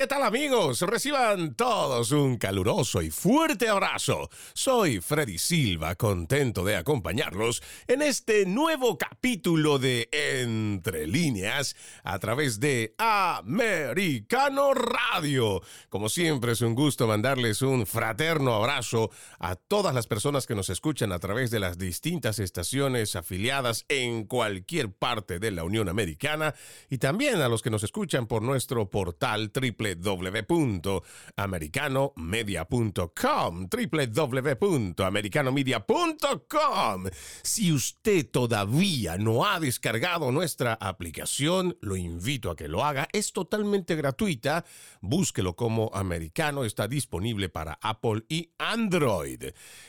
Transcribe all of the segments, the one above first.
¿Qué tal amigos? Reciban todos un caluroso y fuerte abrazo. Soy Freddy Silva, contento de acompañarlos en este nuevo capítulo de Entre líneas a través de Americano Radio. Como siempre es un gusto mandarles un fraterno abrazo a todas las personas que nos escuchan a través de las distintas estaciones afiliadas en cualquier parte de la Unión Americana y también a los que nos escuchan por nuestro portal triple www.americanomedia.com www.americanomedia.com Si usted todavía no ha descargado nuestra aplicación, lo invito a que lo haga. Es totalmente gratuita. Búsquelo como americano. Está disponible para Apple y Android.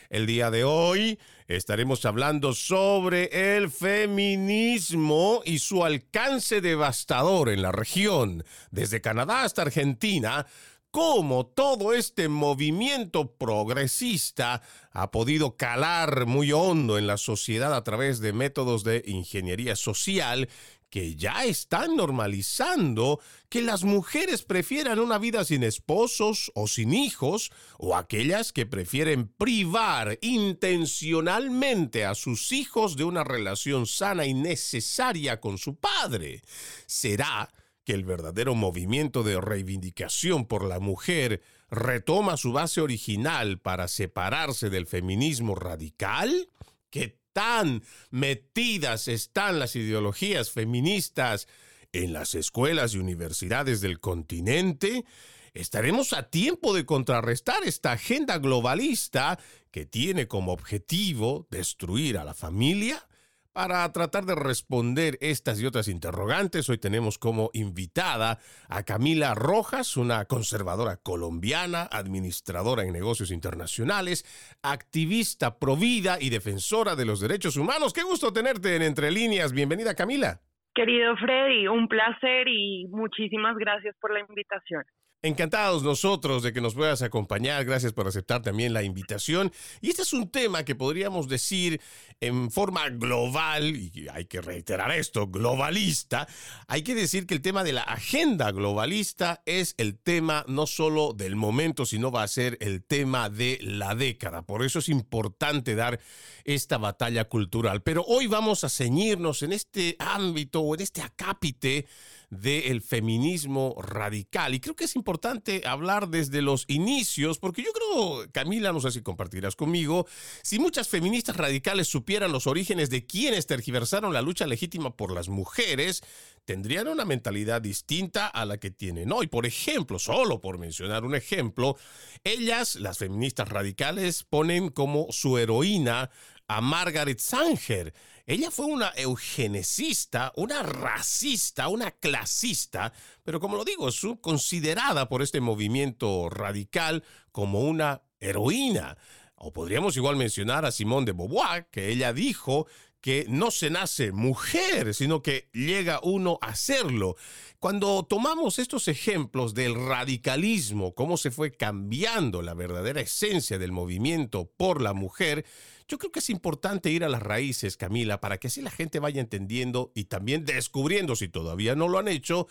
El día de hoy estaremos hablando sobre el feminismo y su alcance devastador en la región, desde Canadá hasta Argentina, cómo todo este movimiento progresista ha podido calar muy hondo en la sociedad a través de métodos de ingeniería social que ya están normalizando que las mujeres prefieran una vida sin esposos o sin hijos, o aquellas que prefieren privar intencionalmente a sus hijos de una relación sana y necesaria con su padre. ¿Será que el verdadero movimiento de reivindicación por la mujer retoma su base original para separarse del feminismo radical? ¿Qué tan metidas están las ideologías feministas en las escuelas y universidades del continente, estaremos a tiempo de contrarrestar esta agenda globalista que tiene como objetivo destruir a la familia para tratar de responder estas y otras interrogantes, hoy tenemos como invitada a Camila Rojas, una conservadora colombiana, administradora en negocios internacionales, activista provida y defensora de los derechos humanos. Qué gusto tenerte en Entre Líneas. Bienvenida, Camila. Querido Freddy, un placer y muchísimas gracias por la invitación. Encantados nosotros de que nos puedas acompañar. Gracias por aceptar también la invitación. Y este es un tema que podríamos decir en forma global, y hay que reiterar esto, globalista. Hay que decir que el tema de la agenda globalista es el tema no solo del momento, sino va a ser el tema de la década. Por eso es importante dar esta batalla cultural. Pero hoy vamos a ceñirnos en este ámbito o en este acápite del feminismo radical. Y creo que es importante hablar desde los inicios, porque yo creo, Camila, no sé si compartirás conmigo, si muchas feministas radicales supieran los orígenes de quienes tergiversaron la lucha legítima por las mujeres, tendrían una mentalidad distinta a la que tienen hoy. Por ejemplo, solo por mencionar un ejemplo, ellas, las feministas radicales, ponen como su heroína a Margaret Sanger. Ella fue una eugenicista, una racista, una clasista, pero como lo digo, es considerada por este movimiento radical como una heroína. O podríamos igual mencionar a Simone de Beauvoir, que ella dijo que no se nace mujer, sino que llega uno a serlo. Cuando tomamos estos ejemplos del radicalismo, cómo se fue cambiando la verdadera esencia del movimiento por la mujer, yo creo que es importante ir a las raíces, Camila, para que así la gente vaya entendiendo y también descubriendo, si todavía no lo han hecho,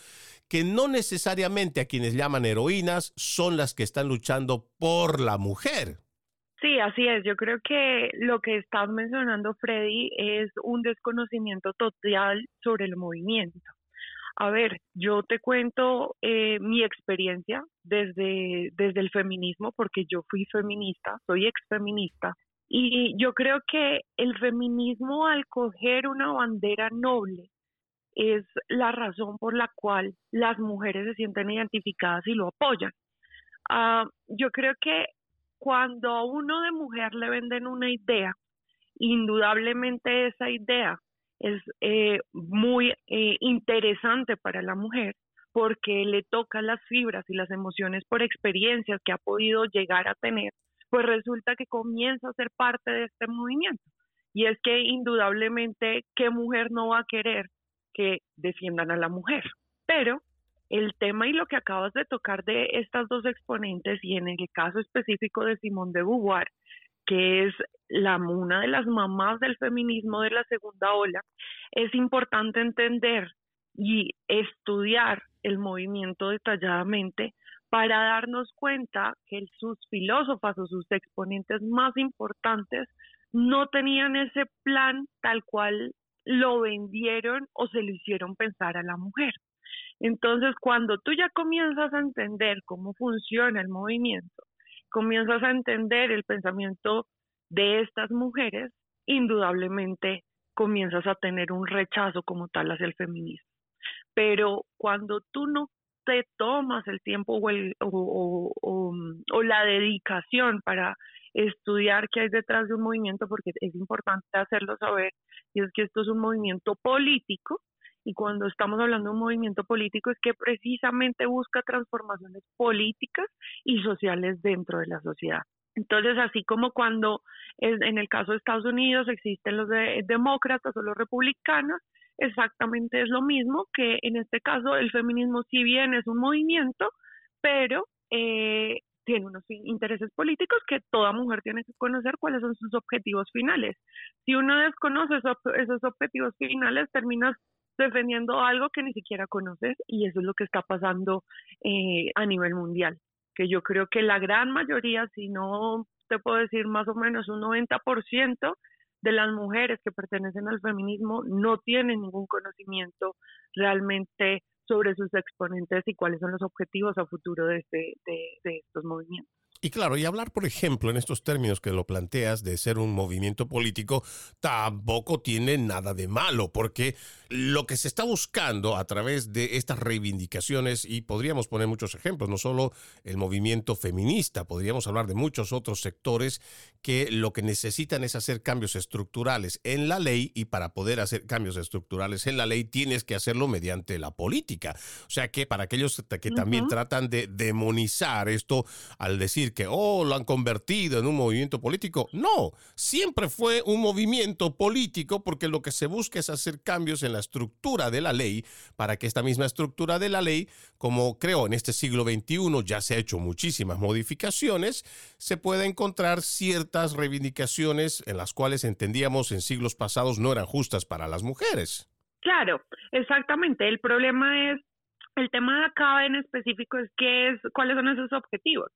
que no necesariamente a quienes llaman heroínas son las que están luchando por la mujer. Sí, así es. Yo creo que lo que estás mencionando, Freddy, es un desconocimiento total sobre el movimiento. A ver, yo te cuento eh, mi experiencia desde, desde el feminismo, porque yo fui feminista, soy exfeminista, y yo creo que el feminismo al coger una bandera noble es la razón por la cual las mujeres se sienten identificadas y lo apoyan. Ah, yo creo que cuando a uno de mujer le venden una idea, indudablemente esa idea es eh, muy eh, interesante para la mujer porque le toca las fibras y las emociones por experiencias que ha podido llegar a tener pues resulta que comienza a ser parte de este movimiento. Y es que indudablemente, ¿qué mujer no va a querer que defiendan a la mujer? Pero el tema y lo que acabas de tocar de estas dos exponentes y en el caso específico de Simone de Beauvoir, que es la una de las mamás del feminismo de la segunda ola, es importante entender y estudiar el movimiento detalladamente para darnos cuenta que sus filósofas o sus exponentes más importantes no tenían ese plan tal cual lo vendieron o se lo hicieron pensar a la mujer. Entonces, cuando tú ya comienzas a entender cómo funciona el movimiento, comienzas a entender el pensamiento de estas mujeres, indudablemente comienzas a tener un rechazo como tal hacia el feminismo. Pero cuando tú no te tomas el tiempo o, el, o, o, la dedicación para estudiar qué hay detrás de un movimiento, porque es importante hacerlo saber, y es que esto es un movimiento político, y cuando estamos hablando de un movimiento político es que precisamente busca transformaciones políticas y sociales dentro de la sociedad. Entonces, así como cuando en el caso de Estados Unidos existen los demócratas o los republicanos, exactamente es lo mismo que en este caso el feminismo si bien es un movimiento, pero eh, tiene unos intereses políticos que toda mujer tiene que conocer cuáles son sus objetivos finales. Si uno desconoce esos, objetivos finales, terminas defendiendo algo que ni siquiera conoces y eso es lo que está pasando eh, a nivel mundial, que yo creo que la gran mayoría, si no te puedo decir más o menos un 90%, de las mujeres que pertenecen al feminismo no tienen ningún conocimiento realmente sobre sus exponentes y cuáles son los objetivos a futuro de, este, de estos movimientos. Y claro, y hablar, por ejemplo, en estos términos que lo planteas de ser un movimiento político, tampoco tiene nada de malo, porque lo que se está buscando a través de estas reivindicaciones, y podríamos poner muchos ejemplos, no solo el movimiento feminista, podríamos hablar de muchos otros sectores que lo que necesitan es hacer cambios estructurales en la ley, y para poder hacer cambios estructurales en la ley tienes que hacerlo mediante la política. O sea que para aquellos que también tratan de demonizar esto al decir que, oh, lo han convertido en un movimiento político. No, siempre fue un movimiento político porque lo que se busca es hacer cambios en la estructura de la ley para que esta misma estructura de la ley, como creo en este siglo XXI ya se ha hecho muchísimas modificaciones, se pueda encontrar ciertas reivindicaciones en las cuales entendíamos en siglos pasados no eran justas para las mujeres. Claro, exactamente. El problema es, el tema de acá en específico es qué es, cuáles son esos objetivos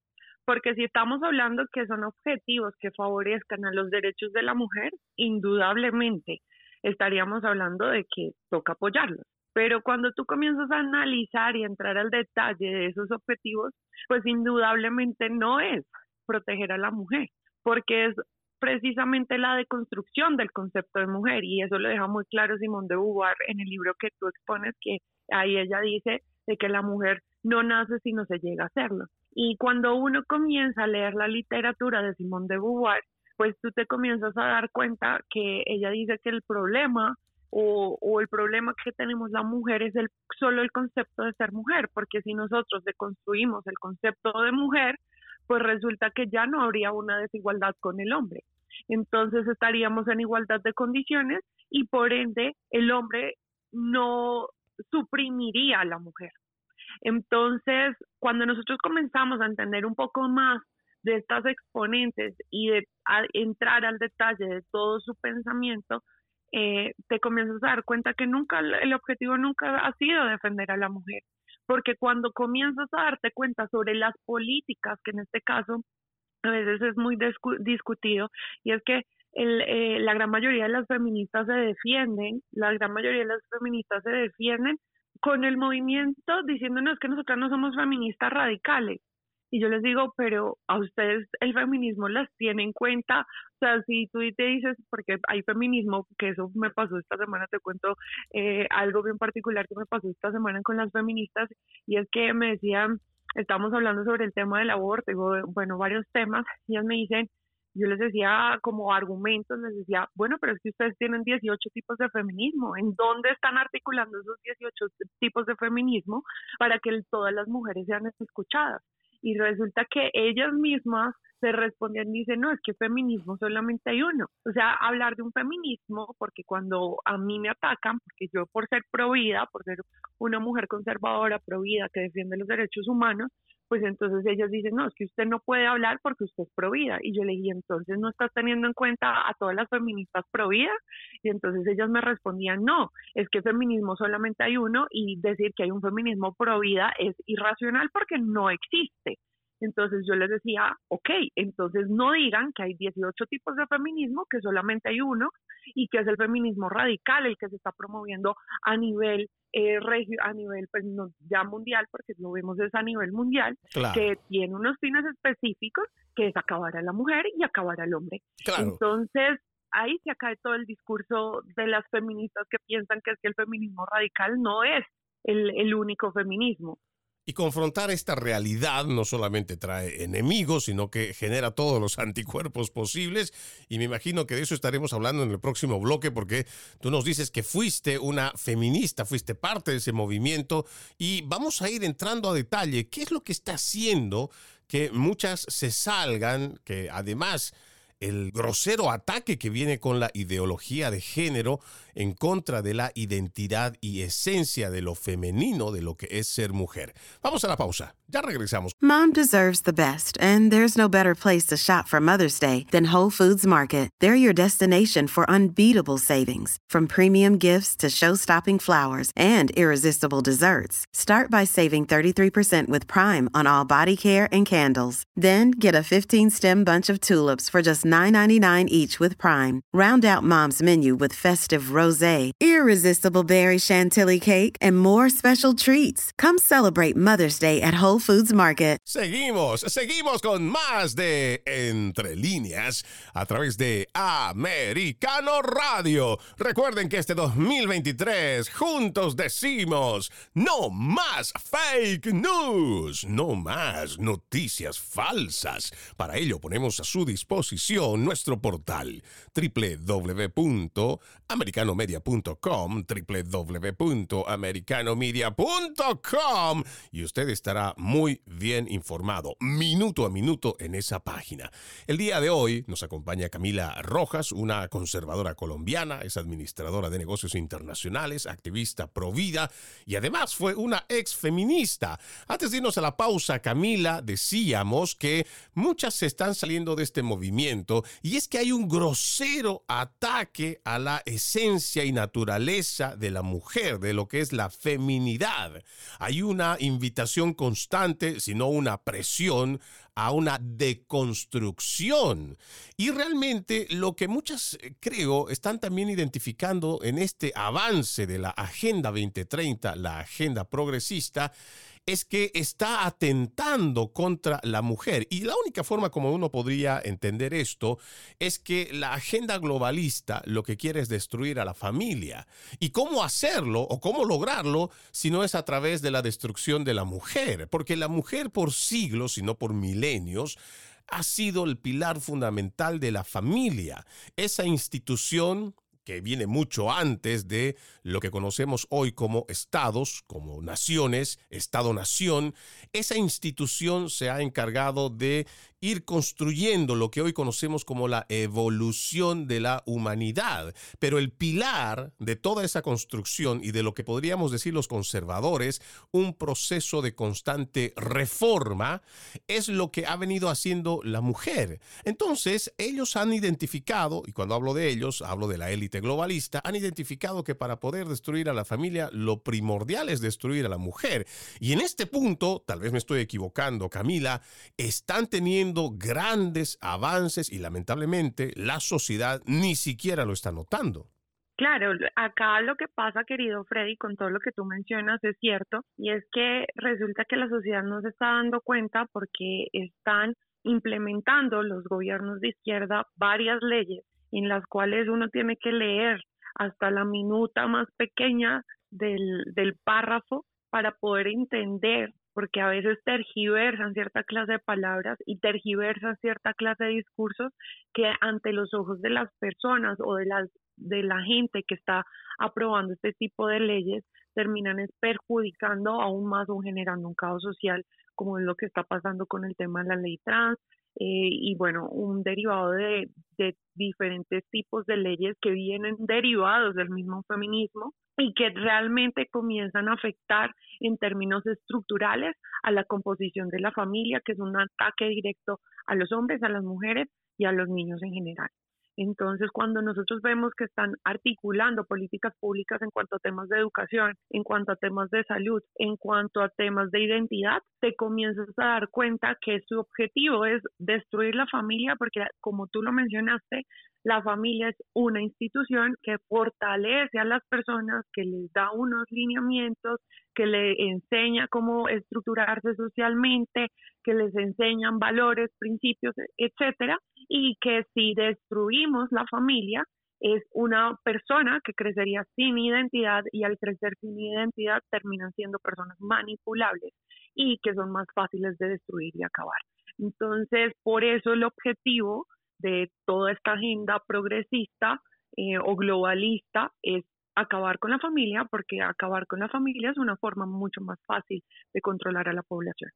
porque si estamos hablando que son objetivos que favorezcan a los derechos de la mujer, indudablemente estaríamos hablando de que toca apoyarlos. Pero cuando tú comienzas a analizar y entrar al detalle de esos objetivos, pues indudablemente no es proteger a la mujer, porque es precisamente la deconstrucción del concepto de mujer y eso lo deja muy claro Simón de Beauvoir en el libro que tú expones, que ahí ella dice de que la mujer no nace si no se llega a hacerlo. Y cuando uno comienza a leer la literatura de Simone de Beauvoir, pues tú te comienzas a dar cuenta que ella dice que el problema o, o, el problema que tenemos la mujer es el, solo el concepto de ser mujer, porque si nosotros deconstruimos el concepto de mujer, pues resulta que ya no habría una desigualdad con el hombre. Entonces estaríamos en igualdad de condiciones y por ende el hombre no suprimiría a la mujer. Entonces, cuando nosotros comenzamos a entender un poco más de estas exponentes y de entrar al detalle de todo su pensamiento, eh, te comienzas a dar cuenta que nunca, el objetivo nunca ha sido defender a la mujer, porque cuando comienzas a darte cuenta sobre las políticas, que en este caso a veces es muy discutido, y es que el, eh, la gran mayoría de las feministas se defienden, la gran mayoría de las feministas se defienden con el movimiento diciéndonos que nosotras no somos feministas radicales. Y yo les digo, pero a ustedes el feminismo las tiene en cuenta. O sea, si tú te dices, porque hay feminismo, que eso me pasó esta semana, te cuento eh, algo bien particular que me pasó esta semana con las feministas, y es que me decían, estamos hablando sobre el tema del aborto, digo, bueno, varios temas, y ellas me dicen, yo les decía como argumentos, les decía, bueno, pero es que ustedes tienen 18 tipos de feminismo, ¿en dónde están articulando esos 18 tipos de feminismo para que todas las mujeres sean escuchadas? Y resulta que ellas mismas se respondían y dicen, no, es que feminismo solamente hay uno. O sea, hablar de un feminismo, porque cuando a mí me atacan, porque yo por ser pro vida, por ser una mujer conservadora, pro vida, que defiende los derechos humanos, pues entonces ellos dicen, no, es que usted no puede hablar porque usted es provida. Y yo le dije, entonces no estás teniendo en cuenta a todas las feministas provida. Y entonces ellos me respondían, no, es que feminismo solamente hay uno y decir que hay un feminismo provida es irracional porque no existe. Entonces yo les decía, ok, entonces no digan que hay 18 tipos de feminismo, que solamente hay uno y que es el feminismo radical, el que se está promoviendo a nivel eh, a nivel pues no ya mundial, porque lo vemos es a nivel mundial, que tiene unos fines específicos, que es acabar a la mujer y acabar al hombre. Entonces, ahí se cae todo el discurso de las feministas que piensan que es que el feminismo radical no es el, el único feminismo. Y confrontar esta realidad no solamente trae enemigos, sino que genera todos los anticuerpos posibles. Y me imagino que de eso estaremos hablando en el próximo bloque, porque tú nos dices que fuiste una feminista, fuiste parte de ese movimiento. Y vamos a ir entrando a detalle. ¿Qué es lo que está haciendo que muchas se salgan, que además el grosero ataque que viene con la ideología de género en contra de la identidad y esencia de lo femenino, de lo que es ser mujer. Vamos a la pausa. Ya regresamos. Mom deserves the best, and there's no better place to shop for Mother's Day than Whole Foods Market. They're your destination for unbeatable savings, from premium gifts to show-stopping flowers and irresistible desserts. Start by saving 33% with Prime on all body care and candles. Then get a 15-stem bunch of tulips for just $9.99 each with Prime. Round out Mom's menu with festive rosé, irresistible berry chantilly cake, and more special treats. Come celebrate Mother's Day at Whole Foods Market. Seguimos, seguimos con más de Entre Líneas a través de Americano Radio. Recuerden que este 2023 juntos decimos no más fake news, no más noticias falsas. Para ello ponemos a su disposición nuestro portal www.americano americanomedia.com, www.americanomedia.com y usted estará muy bien informado, minuto a minuto en esa página. El día de hoy nos acompaña Camila Rojas, una conservadora colombiana, es administradora de negocios internacionales, activista pro vida y además fue una ex feminista. Antes de irnos a la pausa, Camila, decíamos que muchas se están saliendo de este movimiento y es que hay un grosero ataque a la esencia y naturaleza de la mujer, de lo que es la feminidad. Hay una invitación constante, sino una presión a una deconstrucción. Y realmente lo que muchas, eh, creo, están también identificando en este avance de la Agenda 2030, la agenda progresista, es que está atentando contra la mujer. Y la única forma como uno podría entender esto es que la agenda globalista lo que quiere es destruir a la familia. ¿Y cómo hacerlo o cómo lograrlo si no es a través de la destrucción de la mujer? Porque la mujer por siglos, y no por milenios, ha sido el pilar fundamental de la familia, esa institución que viene mucho antes de lo que conocemos hoy como estados, como naciones, Estado-nación, esa institución se ha encargado de ir construyendo lo que hoy conocemos como la evolución de la humanidad. Pero el pilar de toda esa construcción y de lo que podríamos decir los conservadores, un proceso de constante reforma, es lo que ha venido haciendo la mujer. Entonces, ellos han identificado, y cuando hablo de ellos, hablo de la élite globalista, han identificado que para poder destruir a la familia, lo primordial es destruir a la mujer. Y en este punto, tal vez me estoy equivocando, Camila, están teniendo grandes avances y lamentablemente la sociedad ni siquiera lo está notando. Claro, acá lo que pasa, querido Freddy, con todo lo que tú mencionas es cierto, y es que resulta que la sociedad no se está dando cuenta porque están implementando los gobiernos de izquierda varias leyes en las cuales uno tiene que leer hasta la minuta más pequeña del, del párrafo para poder entender porque a veces tergiversan cierta clase de palabras y tergiversan cierta clase de discursos que ante los ojos de las personas o de las de la gente que está aprobando este tipo de leyes terminan perjudicando aún más o generando un caos social como es lo que está pasando con el tema de la ley trans, y bueno, un derivado de, de diferentes tipos de leyes que vienen derivados del mismo feminismo y que realmente comienzan a afectar en términos estructurales a la composición de la familia, que es un ataque directo a los hombres, a las mujeres y a los niños en general. Entonces, cuando nosotros vemos que están articulando políticas públicas en cuanto a temas de educación, en cuanto a temas de salud, en cuanto a temas de identidad, te comienzas a dar cuenta que su objetivo es destruir la familia porque, como tú lo mencionaste, la familia es una institución que fortalece a las personas, que les da unos lineamientos, que le enseña cómo estructurarse socialmente, que les enseñan valores, principios, etcétera, y que si destruimos la familia es una persona que crecería sin identidad y al crecer sin identidad terminan siendo personas manipulables y que son más fáciles de destruir y acabar. Entonces, por eso el objetivo de toda esta agenda progresista eh, o globalista es acabar con la familia, porque acabar con la familia es una forma mucho más fácil de controlar a la población.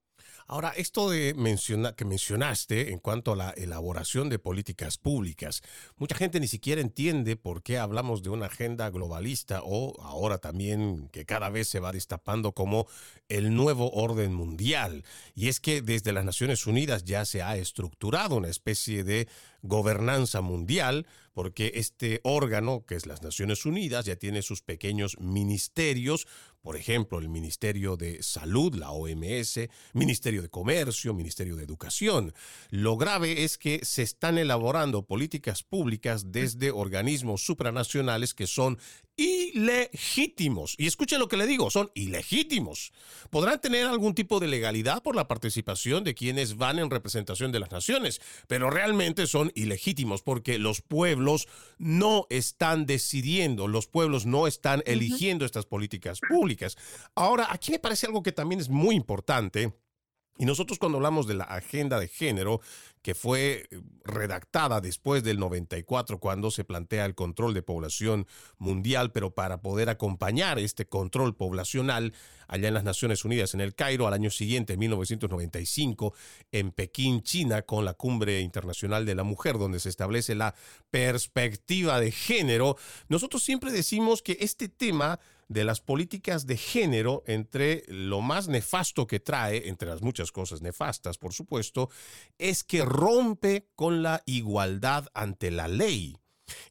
Ahora, esto de menciona, que mencionaste en cuanto a la elaboración de políticas públicas, mucha gente ni siquiera entiende por qué hablamos de una agenda globalista o ahora también que cada vez se va destapando como el nuevo orden mundial. Y es que desde las Naciones Unidas ya se ha estructurado una especie de gobernanza mundial, porque este órgano, que es las Naciones Unidas, ya tiene sus pequeños ministerios, por ejemplo, el Ministerio de Salud, la OMS, Ministerio de Comercio, Ministerio de Educación. Lo grave es que se están elaborando políticas públicas desde organismos supranacionales que son ilegítimos. Y escuche lo que le digo, son ilegítimos. Podrán tener algún tipo de legalidad por la participación de quienes van en representación de las naciones, pero realmente son ilegítimos porque los pueblos no están decidiendo, los pueblos no están eligiendo estas políticas públicas. Ahora, aquí me parece algo que también es muy importante. Y nosotros cuando hablamos de la agenda de género, que fue eh, redactada después del 94 cuando se plantea el control de población mundial, pero para poder acompañar este control poblacional allá en las Naciones Unidas, en el Cairo, al año siguiente, en 1995, en Pekín, China, con la Cumbre Internacional de la Mujer, donde se establece la perspectiva de género, nosotros siempre decimos que este tema de las políticas de género entre lo más nefasto que trae, entre las muchas cosas nefastas, por supuesto, es que rompe con la igualdad ante la ley.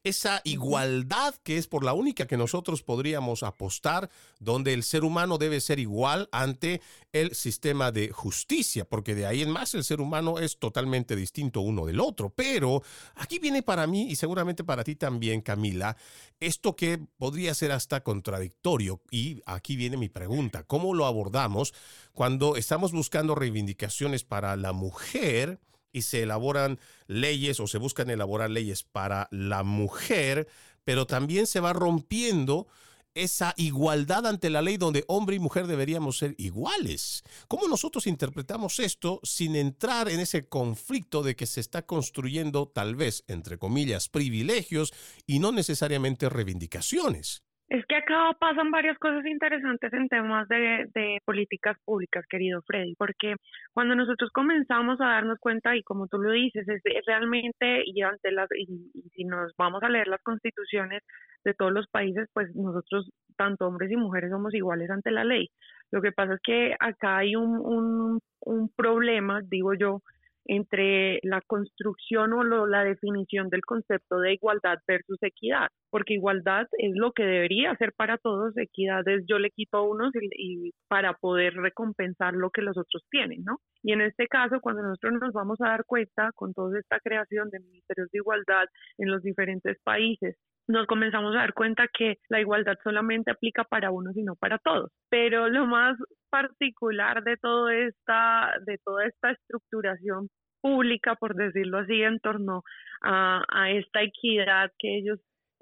Esa igualdad que es por la única que nosotros podríamos apostar, donde el ser humano debe ser igual ante el sistema de justicia, porque de ahí en más el ser humano es totalmente distinto uno del otro. Pero aquí viene para mí y seguramente para ti también, Camila, esto que podría ser hasta contradictorio. Y aquí viene mi pregunta, ¿cómo lo abordamos cuando estamos buscando reivindicaciones para la mujer? Y se elaboran leyes o se buscan elaborar leyes para la mujer, pero también se va rompiendo esa igualdad ante la ley donde hombre y mujer deberíamos ser iguales. ¿Cómo nosotros interpretamos esto sin entrar en ese conflicto de que se está construyendo tal vez, entre comillas, privilegios y no necesariamente reivindicaciones? Es que acá pasan varias cosas interesantes en temas de, políticas públicas, querido Freddy, porque cuando nosotros comenzamos a darnos cuenta, y como tú lo dices, es, realmente, y ante las, y, si nos vamos a leer las constituciones de todos los países, pues nosotros, tanto hombres y mujeres, somos iguales ante la ley. Lo que pasa es que acá hay un, un, un problema, digo yo, entre la construcción o la definición del concepto de igualdad versus equidad, porque igualdad es lo que debería ser para todos, equidad es yo le quito a unos y, para poder recompensar lo que los otros tienen, ¿no? Y en este caso, cuando nosotros nos vamos a dar cuenta con toda esta creación de ministerios de igualdad en los diferentes países nos comenzamos a dar cuenta que la igualdad solamente aplica para unos y no para todos. Pero lo más particular de todo esta, de toda esta estructuración pública, por decirlo así, en torno a, esta equidad que ellos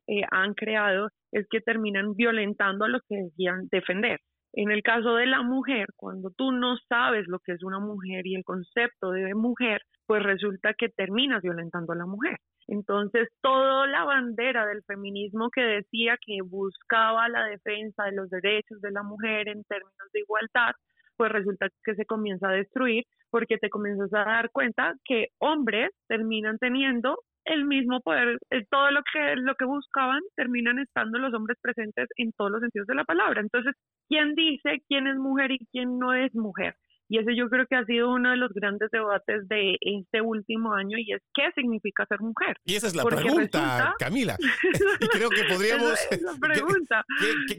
eh, han creado, es que terminan violentando a los que decían defender. En el caso de la mujer, cuando tú no sabes lo que es una mujer y el concepto de mujer, pues resulta que terminas violentando a la mujer. Entonces, toda la bandera del feminismo que decía que buscaba la defensa de los derechos de la mujer en términos de igualdad, pues resulta que se comienza a destruir porque te comienzas a dar cuenta que hombres terminan teniendo el mismo poder, eh, todo lo que lo que buscaban terminan estando los hombres presentes en todos los sentidos de la palabra. Entonces, ¿quién dice quién es mujer y quién no es mujer? Y ese yo creo que ha sido uno de los grandes debates de este último año y es qué significa ser mujer. Y esa es la pregunta, Camila. y creo que podríamos... la pregunta.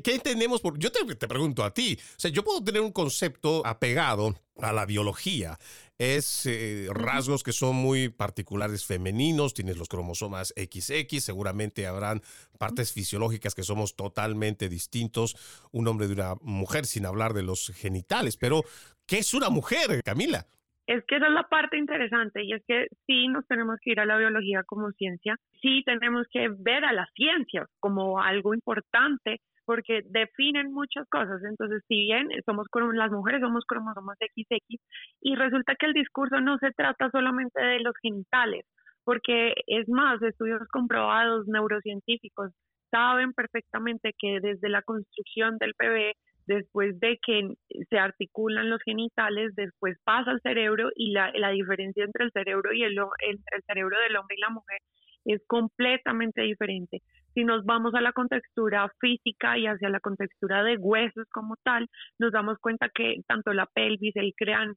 ¿Qué, entendemos? Por, yo te, te pregunto a ti. O sea, yo puedo tener un concepto apegado a la biología. Es eh, rasgos que son muy particulares femeninos, tienes los cromosomas XX, seguramente habrán partes fisiológicas que somos totalmente distintos, un hombre de una mujer, sin hablar de los genitales, pero ¿qué es una mujer, Camila? Es que esa es la parte interesante y es que sí nos tenemos que ir a la biología como ciencia, sí tenemos que ver a la ciencia como algo importante porque definen muchas cosas. Entonces, si bien somos las mujeres somos cromosomas XX y resulta que el discurso no se trata solamente de los genitales, porque es más, estudios comprobados neurocientíficos saben perfectamente que desde la construcción del bebé, después de que se articulan los genitales, después pasa al cerebro y la, la diferencia entre el cerebro y el, entre el cerebro del hombre y la mujer es completamente diferente. Si nos vamos a la contextura física y hacia la contextura de huesos como tal, nos damos cuenta que tanto la pelvis, el cráneo,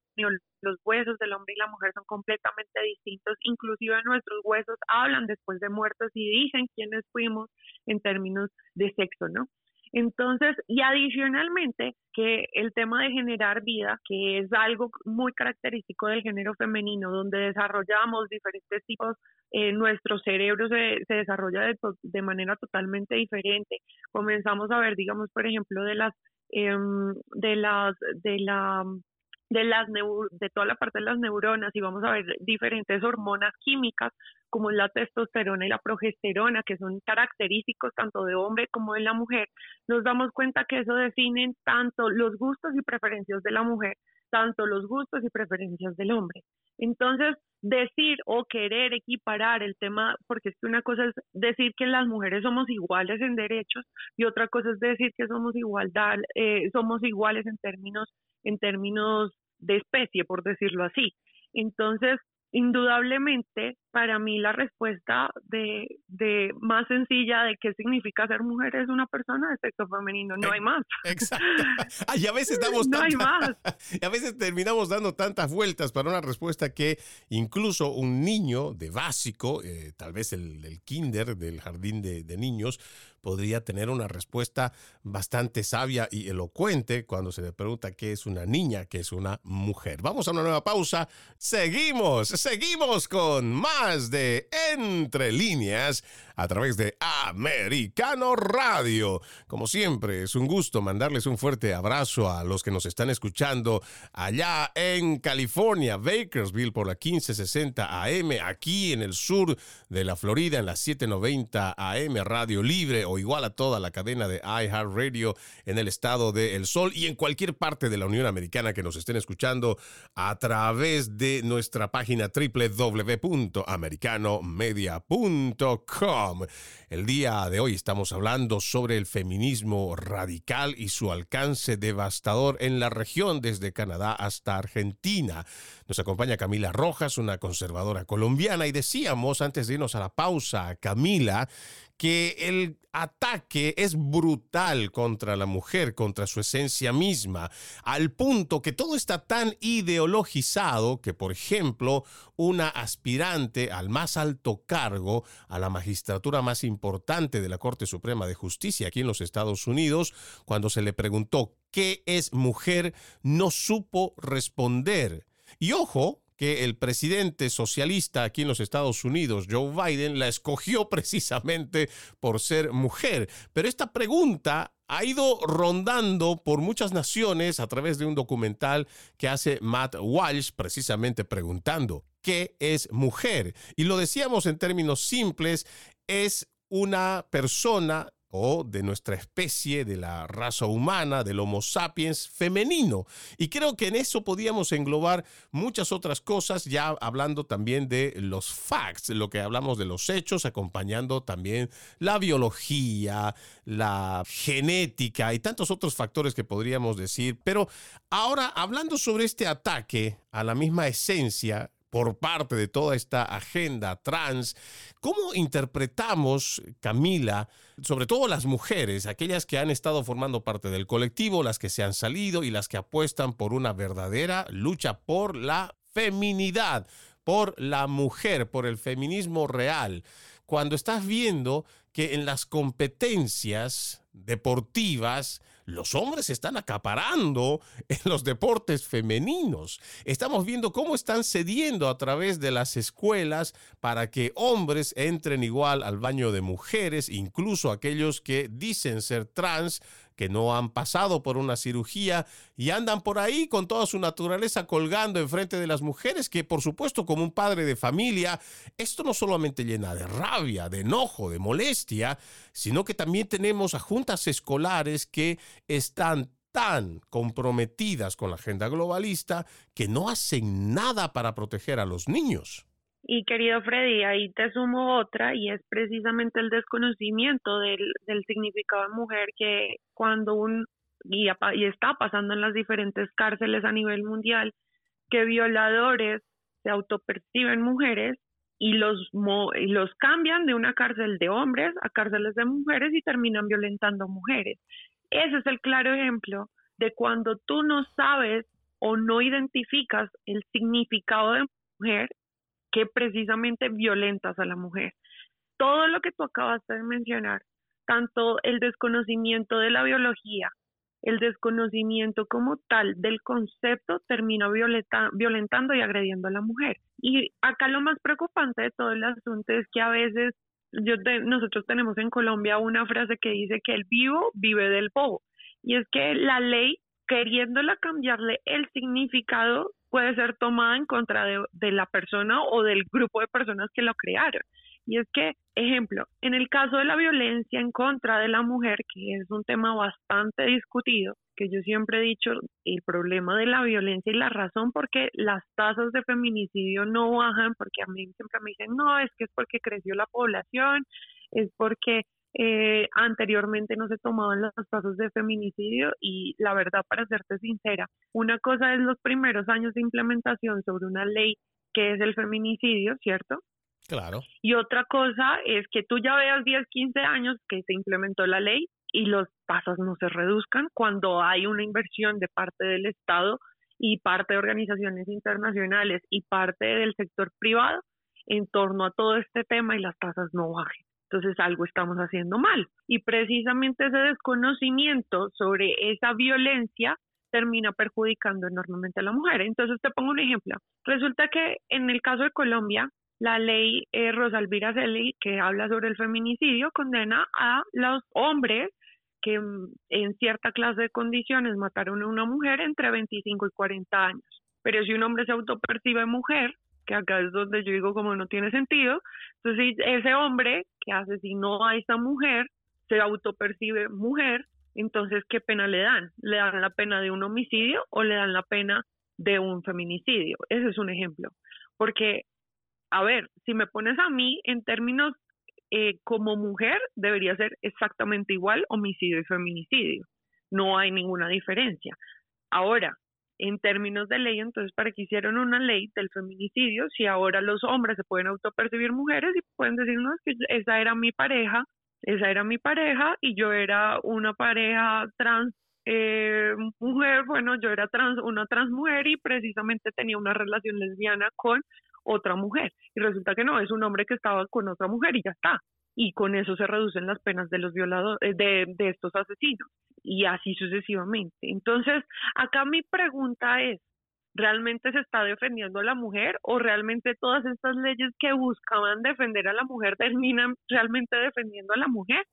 los huesos del hombre y la mujer son completamente distintos. Inclusive nuestros huesos hablan después de muertos y dicen quiénes fuimos en términos de sexo, ¿no? Entonces, y adicionalmente, que el tema de generar vida, que es algo muy característico del género femenino, donde desarrollamos diferentes tipos, eh, nuestro cerebro se, se desarrolla de, de, manera totalmente diferente. Comenzamos a ver, digamos, por ejemplo, de las, em, de las, de la de las de toda la parte de las neuronas y vamos a ver diferentes hormonas químicas como la testosterona y la progesterona que son característicos tanto de hombre como de la mujer nos damos cuenta que eso define tanto los gustos y preferencias de la mujer tanto los gustos y preferencias del hombre. Entonces decir o querer equiparar el tema porque es que una cosa es decir que las mujeres somos iguales en derechos y otra cosa es decir que somos igualdad eh, somos iguales en términos en términos de especie, por decirlo así. Entonces, indudablemente, para mí la respuesta de, de, más sencilla de qué significa ser mujer es una persona de sexo femenino, no hay más. Exacto. y a veces damos no hay más. Y a veces terminamos dando tantas vueltas para una respuesta que incluso un niño de básico, eh, tal vez el, el, kinder del jardín de, de niños, podría tener una respuesta bastante sabia y elocuente cuando se le pregunta qué es una niña, qué es una mujer. Vamos a una nueva pausa. Seguimos, seguimos con más de Entre líneas a través de Americano Radio. Como siempre, es un gusto mandarles un fuerte abrazo a los que nos están escuchando allá en California, Bakersville por la 1560 AM, aquí en el sur de la Florida en la 790 AM Radio Libre o igual a toda la cadena de iHeartRadio en el estado de El Sol y en cualquier parte de la Unión Americana que nos estén escuchando a través de nuestra página www.americanomedia.com. El día de hoy estamos hablando sobre el feminismo radical y su alcance devastador en la región desde Canadá hasta Argentina. Nos acompaña Camila Rojas, una conservadora colombiana, y decíamos antes de irnos a la pausa, Camila, que el ataque es brutal contra la mujer, contra su esencia misma, al punto que todo está tan ideologizado que, por ejemplo, una aspirante al más alto cargo, a la magistratura más importante de la Corte Suprema de Justicia aquí en los Estados Unidos, cuando se le preguntó qué es mujer, no supo responder. Y ojo, que el presidente socialista aquí en los Estados Unidos, Joe Biden, la escogió precisamente por ser mujer. Pero esta pregunta ha ido rondando por muchas naciones a través de un documental que hace Matt Walsh precisamente preguntando, ¿qué es mujer? Y lo decíamos en términos simples, es una persona o de nuestra especie, de la raza humana, del Homo sapiens femenino. Y creo que en eso podíamos englobar muchas otras cosas, ya hablando también de los facts, lo que hablamos de los hechos, acompañando también la biología, la genética y tantos otros factores que podríamos decir. Pero ahora, hablando sobre este ataque a la misma esencia, por parte de toda esta agenda trans. ¿Cómo interpretamos, Camila, sobre todo las mujeres, aquellas que han estado formando parte del colectivo, las que se han salido y las que apuestan por una verdadera lucha por la feminidad, por la mujer, por el feminismo real? Cuando estás viendo que en las competencias deportivas, los hombres están acaparando en los deportes femeninos. Estamos viendo cómo están cediendo a través de las escuelas para que hombres entren igual al baño de mujeres, incluso aquellos que dicen ser trans que no han pasado por una cirugía y andan por ahí con toda su naturaleza colgando enfrente de las mujeres, que por supuesto como un padre de familia, esto no solamente llena de rabia, de enojo, de molestia, sino que también tenemos a juntas escolares que están tan comprometidas con la agenda globalista que no hacen nada para proteger a los niños. Y querido Freddy, ahí te sumo otra y es precisamente el desconocimiento del, significado de mujer que cuando un, y, y está pasando en las diferentes cárceles a nivel mundial, que violadores se autoperciben mujeres y los, y los cambian de una cárcel de hombres a cárceles de mujeres y terminan violentando mujeres. Ese es el claro ejemplo de cuando tú no sabes o no identificas el significado de mujer que precisamente violentas a la mujer. Todo lo que tú acabas de mencionar, tanto el desconocimiento de la biología, el desconocimiento como tal del concepto termina violentando y agrediendo a la mujer. Y acá lo más preocupante de todo el asunto es que a veces nosotros tenemos en Colombia una frase que dice que el vivo vive del bobo. Y es que la ley, queriéndola cambiarle el significado, puede ser tomada en contra de, la persona o del grupo de personas que lo crearon. Y es que, ejemplo, en el caso de la violencia en contra de la mujer, que es un tema bastante discutido, que yo siempre he dicho, el problema de la violencia y la razón por qué las tasas de feminicidio no bajan, porque a mí siempre me dicen, no, es que es porque creció la población, es porque eh, anteriormente no se tomaban los pasos de feminicidio y la verdad, para serte sincera, una cosa es los primeros años de implementación sobre una ley que es el feminicidio, ¿cierto? Claro. Y otra cosa es que tú ya veas 10, 15 años que se implementó la ley y los pasos no se reduzcan cuando hay una inversión de parte del Estado y parte de organizaciones internacionales y parte del sector privado en torno a todo este tema y las tasas no bajen entonces algo estamos haciendo mal. Y precisamente ese desconocimiento sobre esa violencia termina perjudicando enormemente a la mujer. Entonces te pongo un ejemplo. Resulta que en el caso de Colombia, la ley eh, Rosalvira Celi, que habla sobre el feminicidio, condena a los hombres que mm, en cierta clase de condiciones mataron a una mujer entre 25 y 40 años. Pero si un hombre se autopercibe mujer, que acá es donde yo digo como no tiene sentido, entonces ese hombre que asesinó a esa mujer se autopercibe mujer, entonces ¿qué pena le dan? ¿Le dan la pena de un homicidio o le dan la pena de un feminicidio? Ese es un ejemplo. Porque, a ver, si me pones a mí en términos eh, como mujer, debería ser exactamente igual homicidio y feminicidio. No hay ninguna diferencia. Ahora, en términos de ley, entonces, ¿para que hicieron una ley del feminicidio si ahora los hombres se pueden autopercibir mujeres y pueden decir, no, es que esa era mi pareja, esa era mi pareja y yo era una pareja trans eh, mujer, bueno, yo era trans, una trans mujer y precisamente tenía una relación lesbiana con otra mujer. Y resulta que no, es un hombre que estaba con otra mujer y ya está. Y con eso se reducen las penas de los violadores, eh, de, de estos asesinos y así sucesivamente. Entonces, acá mi pregunta es, ¿realmente se está defendiendo a la mujer o realmente todas estas leyes que buscaban defender a la mujer terminan realmente defendiendo a la mujer?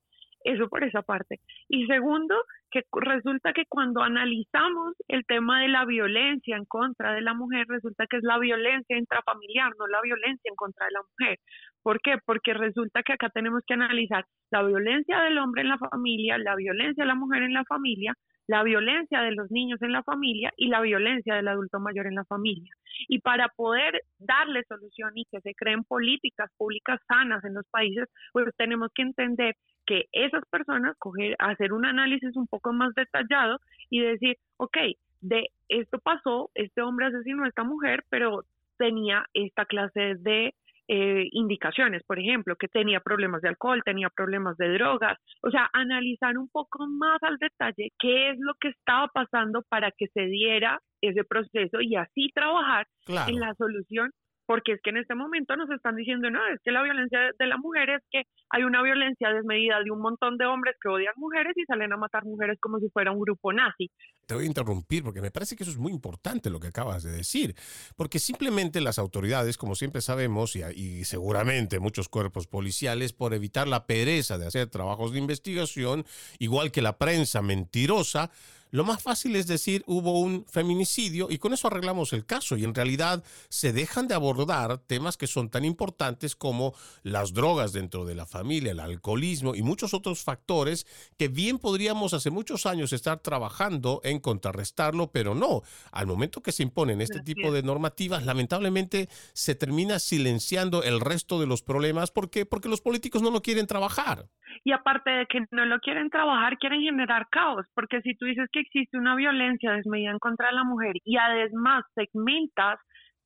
Eso por esa parte. Y segundo, que resulta que cuando analizamos el tema de la violencia en contra de la mujer, resulta que es la violencia intrafamiliar, no la violencia en contra de la mujer. ¿Por qué? Porque resulta que acá tenemos que analizar la violencia del hombre en la familia, la violencia de la mujer en la familia, la violencia de los niños en la familia y la violencia del adulto mayor en la familia. Y para poder darle solución y que se creen políticas públicas sanas en los países, pues tenemos que entender que esas personas coger, hacer un análisis un poco más detallado y decir, ok, de esto pasó, este hombre asesinó a esta mujer, pero tenía esta clase de eh, indicaciones, por ejemplo, que tenía problemas de alcohol, tenía problemas de drogas, o sea, analizar un poco más al detalle qué es lo que estaba pasando para que se diera ese proceso y así trabajar en la solución porque es que en este momento nos están diciendo, no, es que la violencia de la mujer es que hay una violencia desmedida de un montón de hombres que odian mujeres y salen a matar mujeres como si fuera un grupo nazi. Te voy a interrumpir porque me parece que eso es muy importante lo que acabas de decir, porque simplemente las autoridades, como siempre sabemos, y, y seguramente muchos cuerpos policiales, por evitar la pereza de hacer trabajos de investigación, igual que la prensa mentirosa, lo más fácil es decir hubo un feminicidio y con eso arreglamos el caso y en realidad se dejan de abordar temas que son tan importantes como las drogas dentro de la familia, el alcoholismo y muchos otros factores que bien podríamos hace muchos años estar trabajando en contrarrestarlo, pero no. Al momento que se imponen este tipo de normativas, lamentablemente se termina silenciando el resto de los problemas. ¿Por qué? Porque los políticos no lo quieren trabajar y aparte de que no lo quieren trabajar, quieren generar caos, porque si tú dices que existe una violencia desmedida en contra de la mujer y además segmentas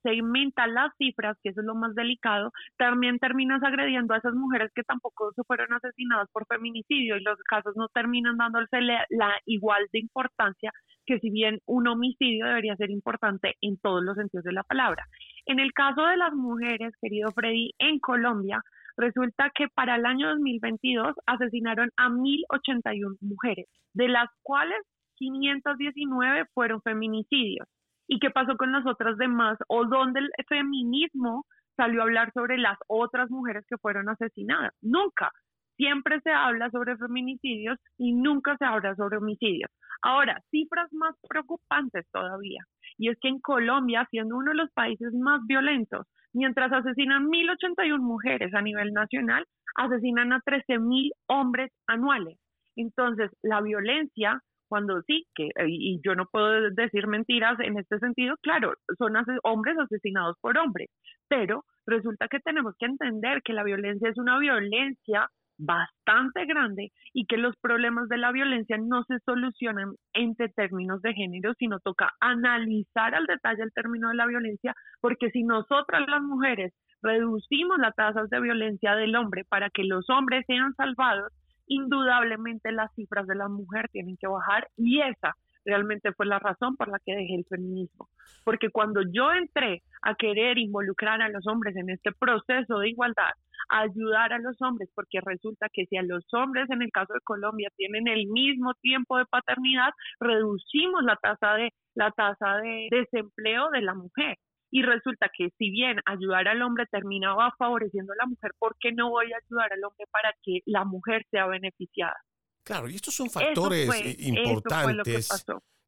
segmentas las cifras, que eso es lo más delicado, también terminas agrediendo a esas mujeres que tampoco se fueron asesinadas por feminicidio y los casos no terminan dándose la, la igual de importancia que si bien un homicidio debería ser importante en todos los sentidos de la palabra. En el caso de las mujeres, querido Freddy, en Colombia, Resulta que para el año 2022 asesinaron a 1.081 mujeres, de las cuales 519 fueron feminicidios. ¿Y qué pasó con las otras demás? ¿O dónde el feminismo salió a hablar sobre las otras mujeres que fueron asesinadas? Nunca. Siempre se habla sobre feminicidios y nunca se habla sobre homicidios. Ahora, cifras más preocupantes todavía. Y es que en Colombia, siendo uno de los países más violentos, Mientras asesinan 1.081 mujeres a nivel nacional, asesinan a 13.000 hombres anuales. Entonces, la violencia, cuando sí, que, y yo no puedo decir mentiras en este sentido, claro, son hombres asesinados por hombres, pero resulta que tenemos que entender que la violencia es una violencia bastante grande y que los problemas de la violencia no se solucionan entre términos de género, sino toca analizar al detalle el término de la violencia, porque si nosotras las mujeres reducimos las tasas de violencia del hombre para que los hombres sean salvados, indudablemente las cifras de la mujer tienen que bajar y esa realmente fue la razón por la que dejé el feminismo. Porque cuando yo entré a querer involucrar a los hombres en este proceso de igualdad, ayudar a los hombres, porque resulta que si a los hombres en el caso de Colombia tienen el mismo tiempo de paternidad, reducimos la tasa de la tasa de desempleo de la mujer. Y resulta que si bien ayudar al hombre terminaba favoreciendo a la mujer, ¿por qué no voy a ayudar al hombre para que la mujer sea beneficiada? Claro, y estos son factores importantes.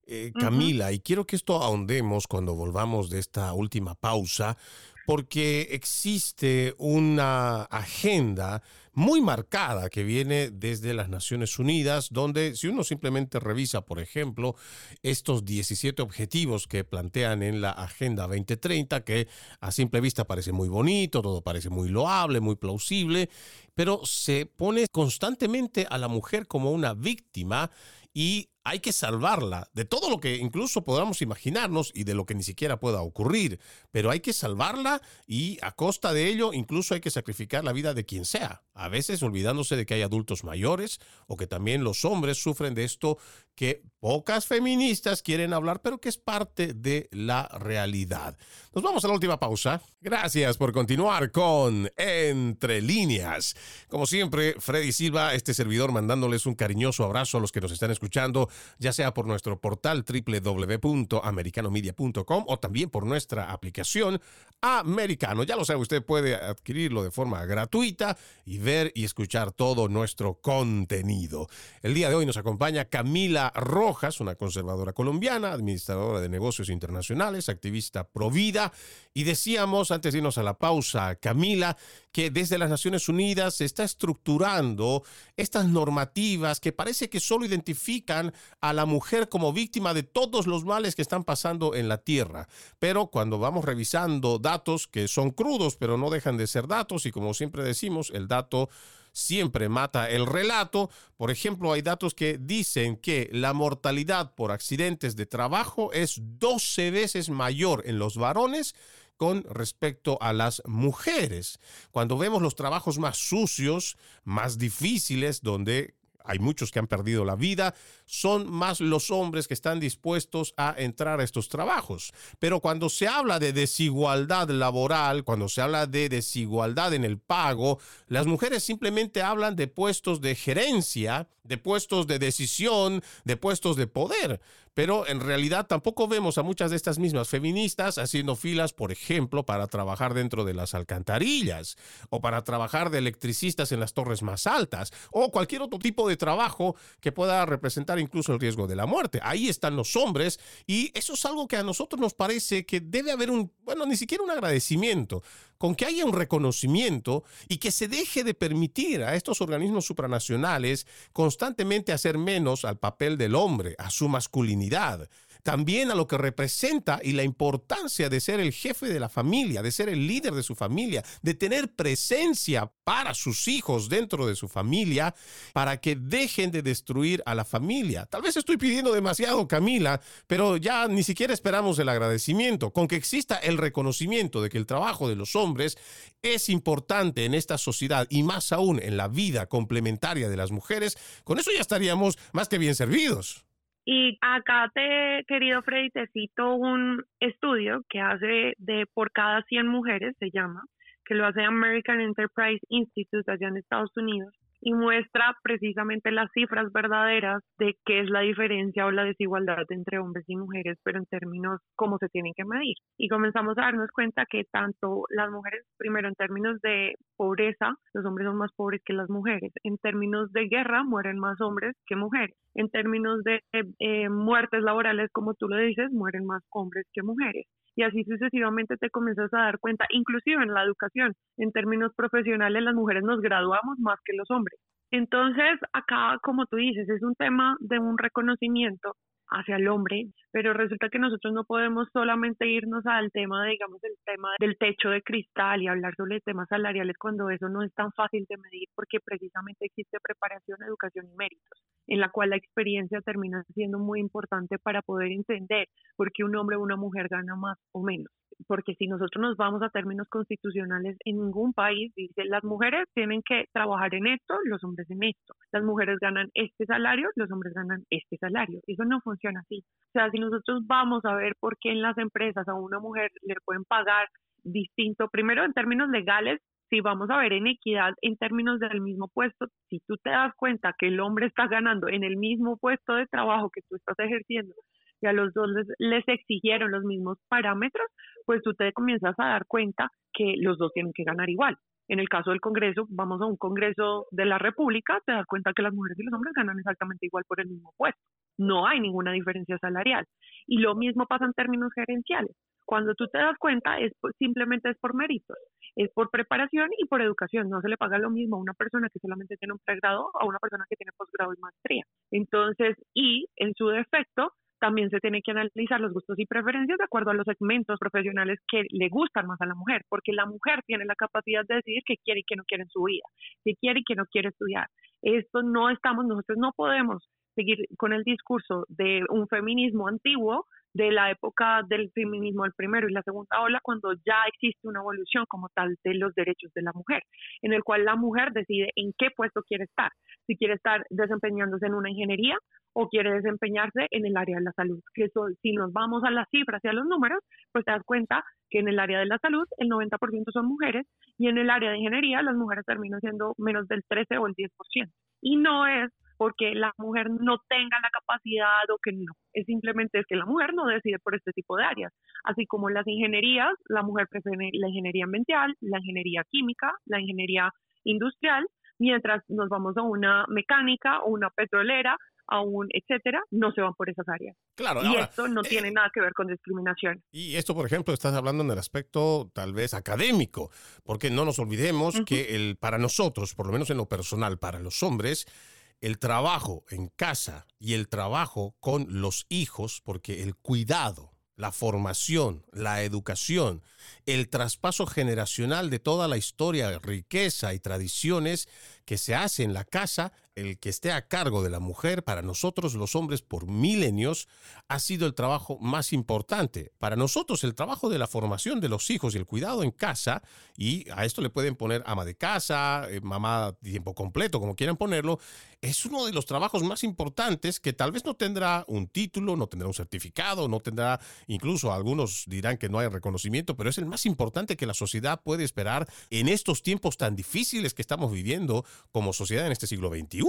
Eh, Camila, y quiero que esto ahondemos cuando volvamos de esta última pausa, porque existe una agenda muy marcada que viene desde las Naciones Unidas, donde si uno simplemente revisa, por ejemplo, estos 17 objetivos que plantean en la Agenda 2030, que a simple vista parece muy bonito, todo parece muy loable, muy plausible, pero se pone constantemente a la mujer como una víctima y hay que salvarla de todo lo que incluso podamos imaginarnos y de lo que ni siquiera pueda ocurrir, pero hay que salvarla y a costa de ello incluso hay que sacrificar la vida de quien sea, a veces olvidándose de que hay adultos mayores o que también los hombres sufren de esto que pocas feministas quieren hablar, pero que es parte de la realidad. Nos vamos a la última pausa. Gracias por continuar con Entre líneas. Como siempre, Freddy Silva, este servidor mandándoles un cariñoso abrazo a los que nos están escuchando ya sea por nuestro portal www.americanomedia.com o también por nuestra aplicación Americano. Ya lo sabe, usted puede adquirirlo de forma gratuita y ver y escuchar todo nuestro contenido. El día de hoy nos acompaña Camila Rojas, una conservadora colombiana, administradora de negocios internacionales, activista pro vida. Y decíamos, antes de irnos a la pausa, Camila, que desde las Naciones Unidas se está estructurando estas normativas que parece que solo identifican a la mujer como víctima de todos los males que están pasando en la tierra. Pero cuando vamos revisando datos que son crudos, pero no dejan de ser datos, y como siempre decimos, el dato siempre mata el relato. Por ejemplo, hay datos que dicen que la mortalidad por accidentes de trabajo es 12 veces mayor en los varones con respecto a las mujeres. Cuando vemos los trabajos más sucios, más difíciles, donde hay muchos que han perdido la vida, son más los hombres que están dispuestos a entrar a estos trabajos. Pero cuando se habla de desigualdad laboral, cuando se habla de desigualdad en el pago, las mujeres simplemente hablan de puestos de gerencia, de puestos de decisión, de puestos de poder pero en realidad tampoco vemos a muchas de estas mismas feministas haciendo filas, por ejemplo, para trabajar dentro de las alcantarillas o para trabajar de electricistas en las torres más altas o cualquier otro tipo de trabajo que pueda representar incluso el riesgo de la muerte. Ahí están los hombres y eso es algo que a nosotros nos parece que debe haber un, bueno, ni siquiera un agradecimiento, con que haya un reconocimiento y que se deje de permitir a estos organismos supranacionales constantemente hacer menos al papel del hombre, a su masculinidad también a lo que representa y la importancia de ser el jefe de la familia, de ser el líder de su familia, de tener presencia para sus hijos dentro de su familia, para que dejen de destruir a la familia. Tal vez estoy pidiendo demasiado, Camila, pero ya ni siquiera esperamos el agradecimiento. Con que exista el reconocimiento de que el trabajo de los hombres es importante en esta sociedad y más aún en la vida complementaria de las mujeres, con eso ya estaríamos más que bien servidos. Y acá te, querido Freddy, te cito un estudio que hace de por cada 100 mujeres, se llama, que lo hace American Enterprise Institute allá en Estados Unidos y muestra precisamente las cifras verdaderas de qué es la diferencia o la desigualdad entre hombres y mujeres, pero en términos cómo se tienen que medir. Y comenzamos a darnos cuenta que tanto las mujeres, primero en términos de pobreza, los hombres son más pobres que las mujeres. En términos de guerra, mueren más hombres que mujeres. En términos de eh, muertes laborales, como tú lo dices, mueren más hombres que mujeres y así sucesivamente te comienzas a dar cuenta, inclusive en la educación, en términos profesionales, las mujeres nos graduamos más que los hombres. Entonces, acá, como tú dices, es un tema de un reconocimiento hacia el hombre, pero resulta que nosotros no podemos solamente irnos al tema, digamos, del tema del techo de cristal y hablar sobre temas salariales cuando eso no es tan fácil de medir porque precisamente existe preparación, educación y méritos, en la cual la experiencia termina siendo muy importante para poder entender por qué un hombre o una mujer gana más o menos porque si nosotros nos vamos a términos constitucionales, en ningún país dice las mujeres tienen que trabajar en esto, los hombres en esto. Las mujeres ganan este salario, los hombres ganan este salario. Eso no funciona así. O sea, si nosotros vamos a ver por qué en las empresas a una mujer le pueden pagar distinto, primero en términos legales, si vamos a ver en equidad en términos del mismo puesto, si tú te das cuenta que el hombre está ganando en el mismo puesto de trabajo que tú estás ejerciendo y a los dos les, exigieron los mismos parámetros, pues tú te comienzas a dar cuenta que los dos tienen que ganar igual. En el caso del Congreso, vamos a un Congreso de la República, te das cuenta que las mujeres y los hombres ganan exactamente igual por el mismo puesto. No hay ninguna diferencia salarial. Y lo mismo pasa en términos gerenciales. Cuando tú te das cuenta, es simplemente es por méritos, es por preparación y por educación. No se le paga lo mismo a una persona que solamente tiene un pregrado a una persona que tiene posgrado y maestría. Entonces, y en su defecto, también se tiene que analizar los gustos y preferencias de acuerdo a los segmentos profesionales que le gustan más a la mujer, porque la mujer tiene la capacidad de decidir qué quiere y qué no quiere en su vida, qué quiere y qué no quiere estudiar. Esto no estamos, nosotros no podemos seguir con el discurso de un feminismo antiguo de la época del feminismo el primero y la segunda ola, cuando ya existe una evolución como tal de los derechos de la mujer, en el cual la mujer decide en qué puesto quiere estar, si quiere estar desempeñándose en una ingeniería o quiere desempeñarse en el área de la salud. Que eso, si nos vamos a las cifras y a los números, pues te das cuenta que en el área de la salud el 90% son mujeres y en el área de ingeniería las mujeres terminan siendo menos del 13 o el 10%. Y no es porque la mujer no tenga la capacidad o que no. Es simplemente es que la mujer no decide por este tipo de áreas. Así como las ingenierías, la mujer prefiere la ingeniería ambiental, la ingeniería química, la ingeniería industrial, mientras nos vamos a una mecánica o una petrolera aún, etcétera, no se van por esas áreas. Claro, y esto no tiene eh, nada que ver con discriminación. Y esto, por ejemplo, estás hablando en el aspecto tal vez académico, porque no nos olvidemos que el, para nosotros, por lo menos en lo personal, para los hombres, el trabajo en casa y el trabajo con los hijos, porque el cuidado, la formación, la educación, el traspaso generacional de toda la historia, riqueza y tradiciones que se hace en la casa, el que esté a cargo de la mujer, para nosotros los hombres por milenios, ha sido el trabajo más importante. Para nosotros el trabajo de la formación de los hijos y el cuidado en casa, y a esto le pueden poner ama de casa, eh, mamá tiempo completo, como quieran ponerlo, es uno de los trabajos más importantes que tal vez no tendrá un título, no tendrá un certificado, no tendrá, incluso algunos dirán que no hay reconocimiento, pero es el más importante que la sociedad puede esperar en estos tiempos tan difíciles que estamos viviendo como sociedad en este siglo XXI.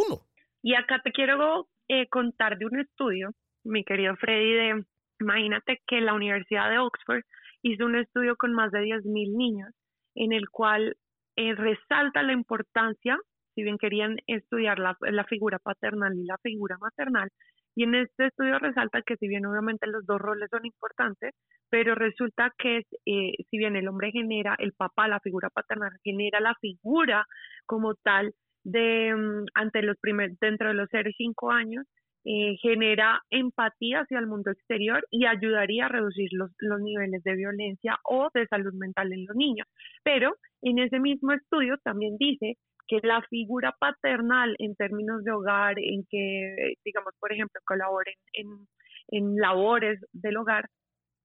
Y acá te quiero eh, contar de un estudio, mi querido Freddy, de, imagínate que la Universidad de Oxford hizo un estudio con más de 10.000 niños en el cual eh, resalta la importancia, si bien querían estudiar la, figura paternal y la figura maternal, y en este estudio resalta que si bien obviamente los dos roles son importantes, pero resulta que eh, si bien el hombre genera, el papá, la figura paternal, genera la figura como tal de mm, ante los primeros, dentro de los 0 5 años, eh, genera empatía hacia el mundo exterior y ayudaría a reducir los, los niveles de violencia o de salud mental en los niños. Pero en ese mismo estudio también dice que la figura paternal en términos de hogar, en que, digamos, por ejemplo, colaboren en, en labores del hogar,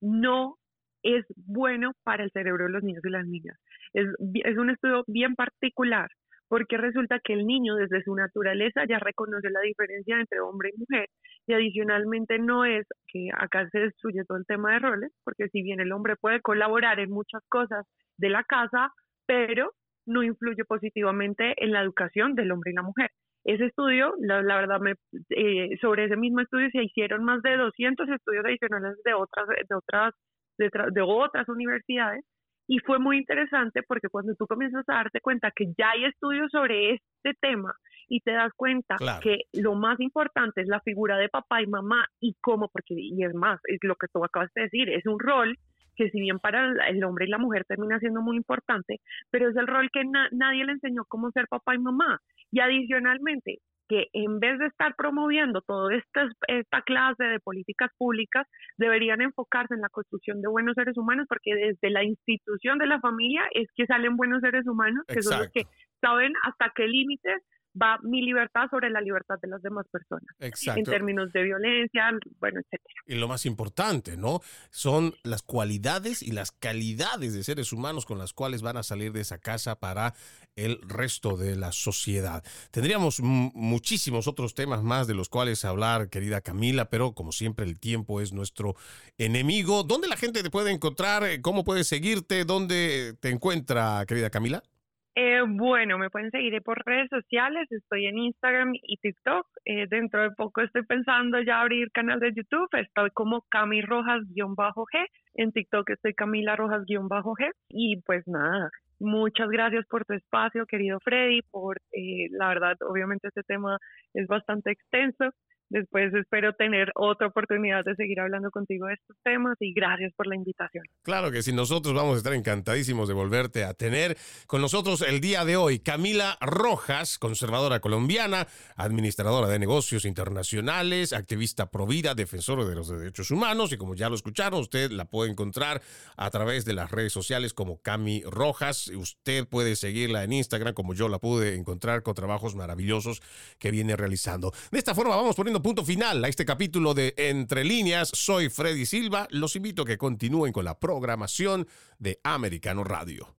no es bueno para el cerebro de los niños y las niñas. Es, es un estudio bien particular porque resulta que el niño desde su naturaleza ya reconoce la diferencia entre hombre y mujer y adicionalmente no es que acá se destruye todo el tema de roles, porque si bien el hombre puede colaborar en muchas cosas de la casa, pero no influye positivamente en la educación del hombre y la mujer. Ese estudio, la, verdad, me, eh, sobre ese mismo estudio se hicieron más de 200 estudios adicionales de otras, de otras, de, otras universidades y fue muy interesante porque cuando tú comienzas a darte cuenta que ya hay estudios sobre este tema y te das cuenta que lo más importante es la figura de papá y mamá y cómo, porque y es más, es lo que tú acabas de decir, es un rol que si bien para el hombre y la mujer termina siendo muy importante, pero es el rol que nadie le enseñó cómo ser papá y mamá. Y adicionalmente, que en vez de estar promoviendo toda esta, esta clase de políticas públicas, deberían enfocarse en la construcción de buenos seres humanos, porque desde la institución de la familia es que salen buenos seres humanos, que son los que saben hasta qué límites va mi libertad sobre la libertad de las demás personas. En términos de violencia, bueno, etcétera. Y lo más importante, ¿no? Son las cualidades y las calidades de seres humanos con las cuales van a salir de esa casa para el resto de la sociedad. Tendríamos muchísimos otros temas más de los cuales hablar, querida Camila, pero como siempre el tiempo es nuestro enemigo. ¿Dónde la gente te puede encontrar? ¿Cómo puede seguirte? ¿Dónde te encuentra, querida Camila? Eh, bueno, me pueden seguir por redes sociales, estoy en Instagram y TikTok. Eh, dentro de poco estoy pensando ya abrir canal de YouTube, estoy como Cami Rojas-G, en TikTok estoy Camila Rojas-G. Y pues nada, muchas gracias por tu espacio, querido Freddy, por eh, la verdad, obviamente este tema es bastante extenso Después espero tener otra oportunidad de seguir hablando contigo de estos temas y gracias por la invitación. Claro que sí, nosotros vamos a estar encantadísimos de volverte a tener con nosotros el día de hoy. Camila Rojas, conservadora colombiana, administradora de negocios internacionales, activista pro vida, defensora de los derechos humanos y como ya lo escucharon, usted la puede encontrar a través de las redes sociales como Cami Rojas. Usted puede seguirla en Instagram como yo la pude encontrar con trabajos maravillosos que viene realizando. De esta forma vamos punto final a este capítulo de Entre líneas. Soy Freddy Silva. Los invito a que continúen con la programación de Americano Radio.